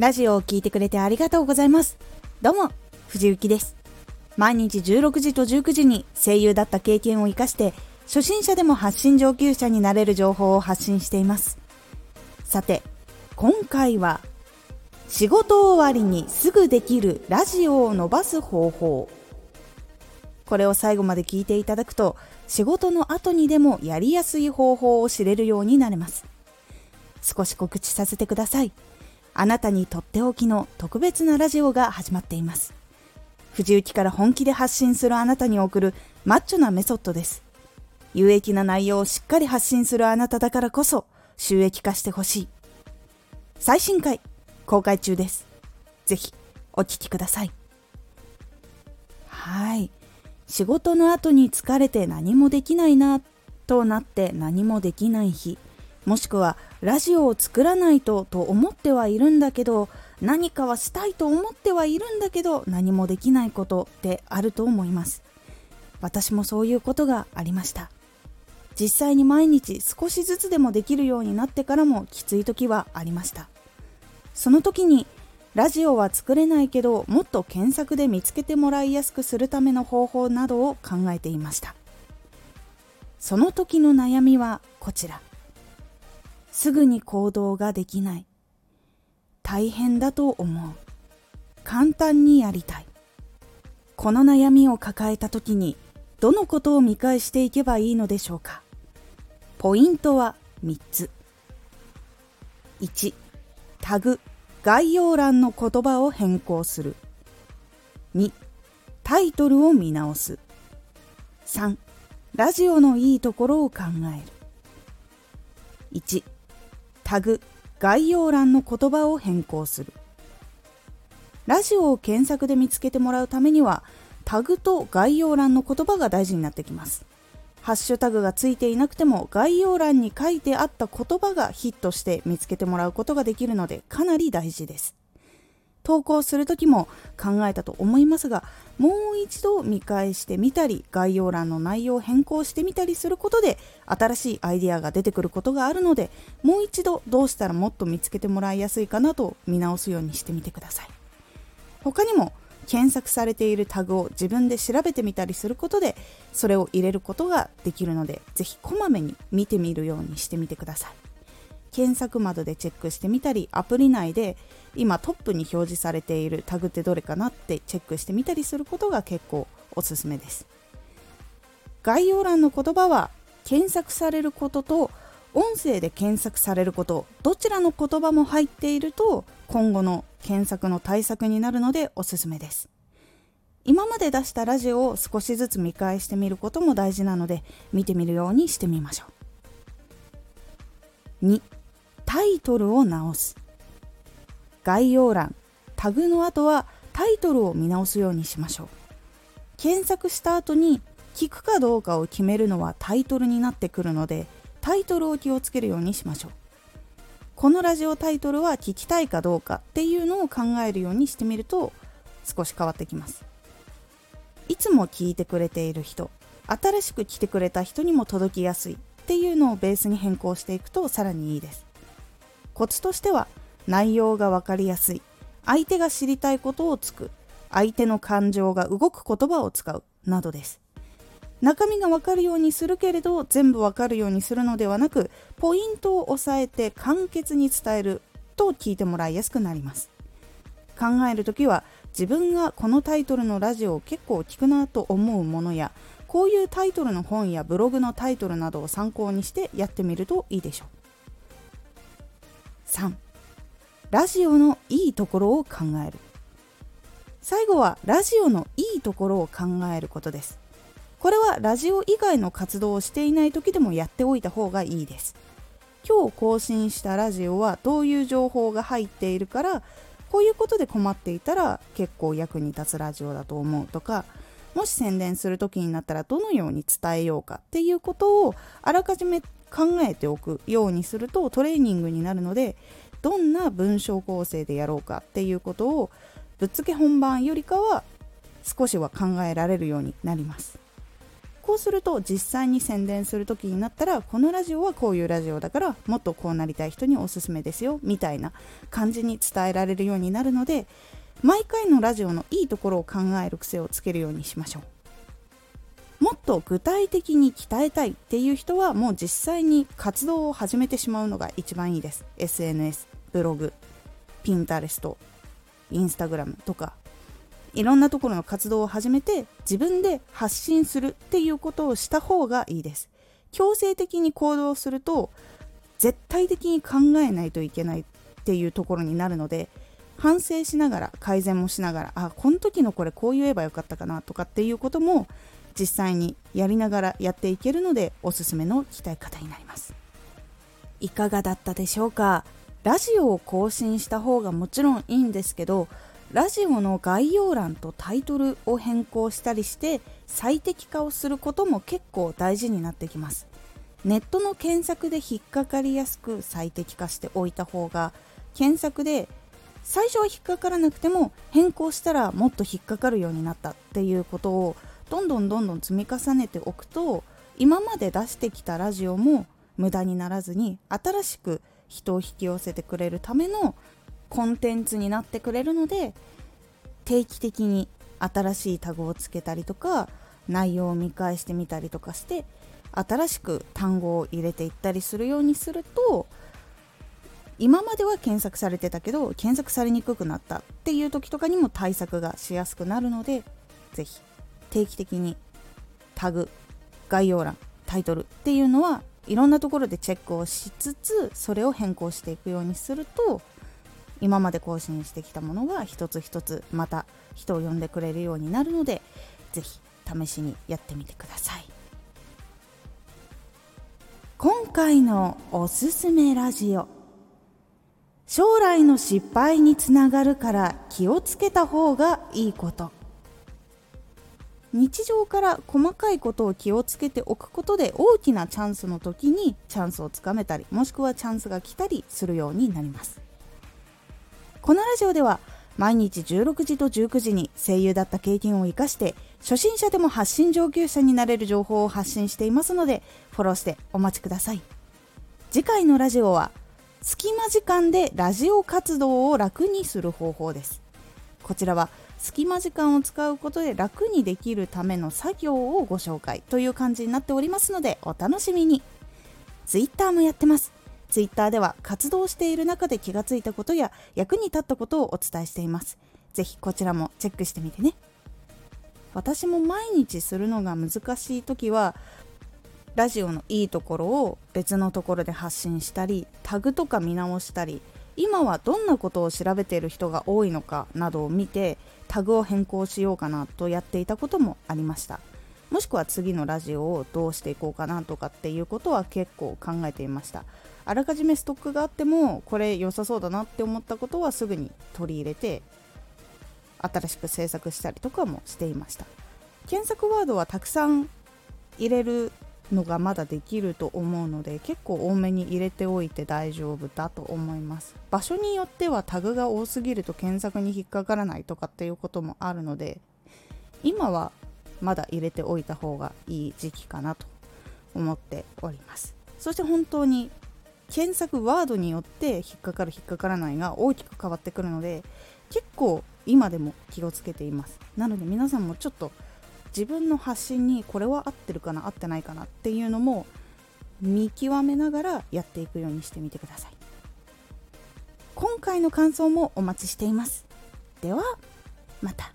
ラジオを聴いてくれてありがとうございます。どうも、藤幸です。毎日16時と19時に声優だった経験を活かして、初心者でも発信上級者になれる情報を発信しています。さて、今回は、仕事終わりにすぐできるラジオを伸ばす方法。これを最後まで聞いていただくと、仕事の後にでもやりやすい方法を知れるようになれます。少し告知させてください。あなたにとっておきの特別なラジオが始まっています。藤雪から本気で発信するあなたに送るマッチョなメソッドです。有益な内容をしっかり発信するあなただからこそ収益化してほしい。最新回公開中です。ぜひお聴きください。はい。仕事の後に疲れて何もできないなとなって何もできない日。もしくはラジオを作らないとと思ってはいるんだけど何かはしたいと思ってはいるんだけど何もできないことってあると思います。私もそういうことがありました。実際に毎日少しずつでもできるようになってからもきつい時はありました。その時にラジオは作れないけどもっと検索で見つけてもらいやすくするための方法などを考えていました。その時の悩みはこちら。すぐに行動ができない。大変だと思う。簡単にやりたい。この悩みを抱えた時にどのことを見返していけばいいのでしょうかポイントは3つ。1、タグ、概要欄の言葉を変更する。2、タイトルを見直す。3、ラジオのいいところを考える。1、タグ、概要欄の言葉を変更する。ラジオを検索で見つけてもらうためには、タグと概要欄の言葉が大事になってきます。ハッシュタグがついていなくても概要欄に書いてあった言葉がヒットして見つけてもらうことができるのでかなり大事です。投稿する時も考えたと思いますがもう一度見返してみたり概要欄の内容を変更してみたりすることで新しいアイデアが出てくることがあるのでもう一度どうしたらもっと見つけてもらいやすいかなと見直すようにしてみてください。他にも検索されているタグを自分で調べてみたりすることでそれを入れることができるのでぜひこまめに見てみるようにしてみてください。検索窓でチェックしてみたりアプリ内で今トップに表示されているタグってどれかなってチェックしてみたりすることが結構おすすめです。概要欄の言葉は検索されることと音声で検索されることどちらの言葉も入っていると今後の検索の対策になるのでおすすめです。今まで出したラジオを少しずつ見返してみることも大事なので見てみるようにしてみましょう。2タイトルを直す。概要欄。タグの後はタイトルを見直すようにしましょう。検索した後に聞くかどうかを決めるのはタイトルになってくるのでタイトルを気をつけるようにしましょう。このラジオタイトルは聞きたいかどうかっていうのを考えるようにしてみると少し変わってきます。いつも聞いてくれている人新しく来てくれた人にも届きやすいっていうのをベースに変更していくとさらにいいです。コツとしては内容が分かりやすい。相手が知りたいことをつく。相手の感情が動く言葉を使うなどです。中身が分かるようにするけれど全部分かるようにするのではなくポイントを押さえて簡潔に伝えると聞いてもらいやすくなります。考える時は自分がこのタイトルのラジオを結構聞くなと思うものやこういうタイトルの本やブログのタイトルなどを参考にしてやってみるといいでしょう。3ラジオのいいところを考える。最後はラジオのいいところを考えることです。これはラジオ以外の活動をしていない時でもやっておいた方がいいです。今日更新したラジオはどういう情報が入っているからこういうことで困っていたら結構役に立つラジオだと思うとかもし宣伝する時になったらどのように伝えようかっていうことをあらかじめ考えておくようにするとトレーニングになるのでどんな文章構成でやろうかっていうことをぶっつけ本番よりかは少しは考えられるようになります。こうすると実際に宣伝する時になったらこのラジオはこういうラジオだからもっとこうなりたい人におすすめですよみたいな感じに伝えられるようになるので毎回のラジオのいいところを考える癖をつけるようにしましょう。と具体的に鍛えたいっていう人はもう実際に活動を始めてしまうのが一番いいです。SNS ブログピンタレストインスタグラムとか。いろんなところの活動を始めて自分で発信するっていうことをした方がいいです。強制的に行動すると絶対的に考えないといけないっていうところになるので反省しながら改善もしながらあこの時のこれこう言えばよかったかなとかっていうことも実際にやりながらやっていけるのでおすすめの鍛え方になります。いかがだったでしょうか？ラジオを更新した方がもちろんいいんですけどラジオの概要欄とタイトルを変更したりして最適化をすることも結構大事になってきます。ネットの検索で引っかかりやすく最適化しておいた方が検索で最初は引っかからなくても変更したらもっと引っかかるようになったっていうことをどんどんどんどん積み重ねておくと今まで出してきたラジオも無駄にならずに新しく人を引き寄せてくれるためのコンテンツになってくれるので定期的に新しいタグをつけたりとか内容を見返してみたりとかして新しく単語を入れていったりするようにすると今までは検索されてたけど検索されにくくなったっていう時とかにも対策がしやすくなるので是非定期的にタグ概要欄タイトルっていうのはいろんなところでチェックをしつつそれを変更していくようにすると今まで更新してきたものが一つ一つまた人を呼んでくれるようになるので是非試しにやってみてください。今回のおすすめラジオ。将来の失敗につながるから気をつけた方がいいこと。日常から細かいことを気をつけておくことで大きなチャンスの時にチャンスをつかめたりもしくはチャンスが来たりするようになります。このラジオでは毎日16時と19時に声優だった経験を生かして初心者でも発信上級者になれる情報を発信していますのでフォローしてお待ちください。次回のラジオは隙間時間でラジオ活動を楽にする方法です。こちらは隙間時間を使うことで楽にできるための作業をご紹介という感じになっておりますのでお楽しみに。Twitter もやってます。Twitter では活動している中で気がついたことや役に立ったことをお伝えしています。ぜひこちらもチェックしてみてね。私も毎日するのが難しい時はラジオのいいところを別のところで発信したりタグとか見直したり今はどんなことを調べている人が多いのかなどを見てタグを変更しようかなとやっていたこともありました。もしくは次のラジオをどうしていこうかなとかっていうことは結構考えていました。あらかじめストックがあってもこれ良さそうだなって思ったことはすぐに取り入れて新しく制作したりとかもしていました。検索ワードはたくさん入れるのがまだできると思うので結構多めに入れておいて大丈夫だと思います。場所によってはタグが多すぎると検索に引っかからないとかっていうこともあるので今はまだ入れておいた方がいい時期かなと思っております。そして本当に検索ワードによって引っかかる引っかからないが大きく変わってくるので結構今でも気をつけています。なので皆さんもちょっと自分の発信にこれは合ってるかな合ってないかなっていうのも見極めながらやっていくようにしてみてください。今回の感想もお待ちしています。ではまた。